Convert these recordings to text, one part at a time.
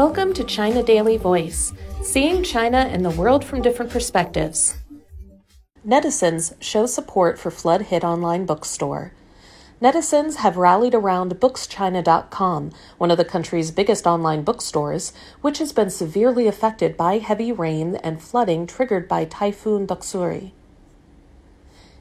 Welcome to China Daily Voice, seeing China and the world from different perspectives. Netizens show support for flood hit online bookstore. Netizens have rallied around BooksChina.com, one of the country's biggest online bookstores, which has been severely affected by heavy rain and flooding triggered by Typhoon Doksuri.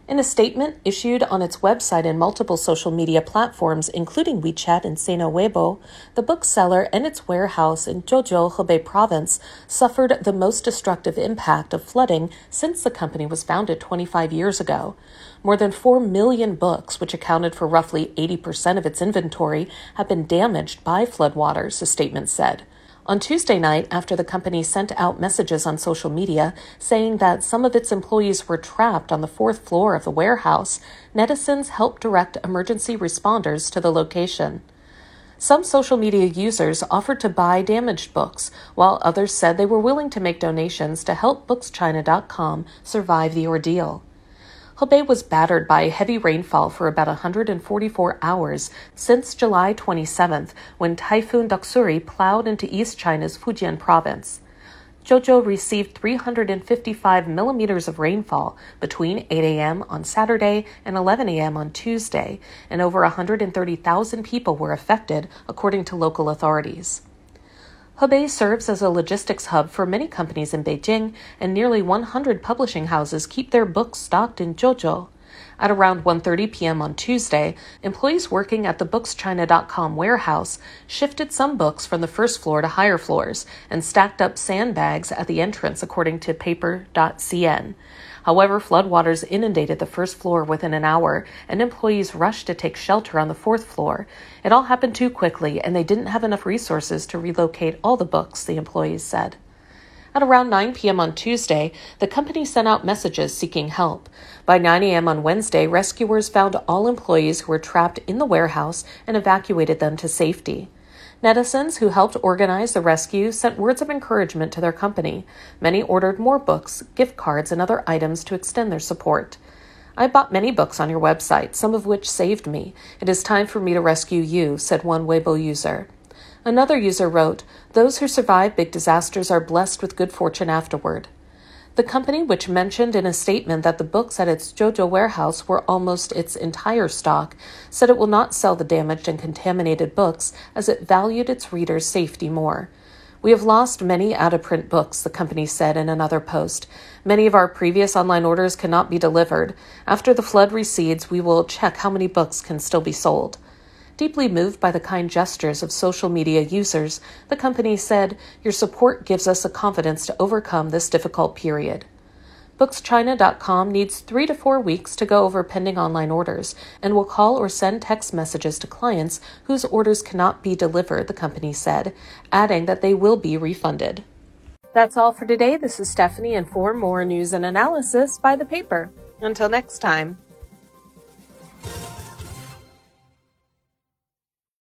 In a statement issued on its website and multiple social media platforms, including WeChat and Sina Weibo, the bookseller and its warehouse in Zhuozhou, Hebei province, suffered the most destructive impact of flooding since the company was founded 25 years ago. More than 4 million books, which accounted for roughly 80% of its inventory, have been damaged by floodwaters, the statement said. On Tuesday night, after the company sent out messages on social media saying that some of its employees were trapped on the fourth floor of the warehouse, netizens helped direct emergency responders to the location. Some social media users offered to buy damaged books, while others said they were willing to make donations to help BooksChina.com survive the ordeal. Hebei was battered by heavy rainfall for about 144 hours since July 27th, when Typhoon Doksuri plowed into East China's Fujian province. Zhuozhou received 355 millimeters of rainfall between 8 a.m. on Saturday and 11 a.m. on Tuesday, and over 130,000 people were affected, according to local authorities. Hebei serves as a logistics hub for many companies in Beijing, and nearly 100 publishing houses keep their books stocked in Zhuozhou. At around 1:30 p.m. on Tuesday, employees working at the bookschina.com warehouse shifted some books from the first floor to higher floors and stacked up sandbags at the entrance according to paper.cn. However, floodwaters inundated the first floor within an hour, and employees rushed to take shelter on the fourth floor. It all happened too quickly, and they didn't have enough resources to relocate all the books, the employees said. At around 9 p.m. on Tuesday, the company sent out messages seeking help. By 9 a.m. on Wednesday, rescuers found all employees who were trapped in the warehouse and evacuated them to safety. Netizens who helped organize the rescue sent words of encouragement to their company. Many ordered more books, gift cards, and other items to extend their support. I bought many books on your website, some of which saved me. It is time for me to rescue you, said one Weibo user. Another user wrote, Those who survive big disasters are blessed with good fortune afterward. The company, which mentioned in a statement that the books at its Zhuozhou warehouse were almost its entire stock, said it will not sell the damaged and contaminated books as it valued its readers' safety more. We have lost many out of print books, the company said in another post. Many of our previous online orders cannot be delivered. After the flood recedes, we will check how many books can still be sold. Deeply moved by the kind gestures of social media users, the company said, Your support gives us the confidence to overcome this difficult period. BooksChina.com needs three to four weeks to go over pending online orders and will call or send text messages to clients whose orders cannot be delivered, the company said, adding that they will be refunded. That's all for today. This is Stephanie, and for more news and analysis, by the paper. Until next time.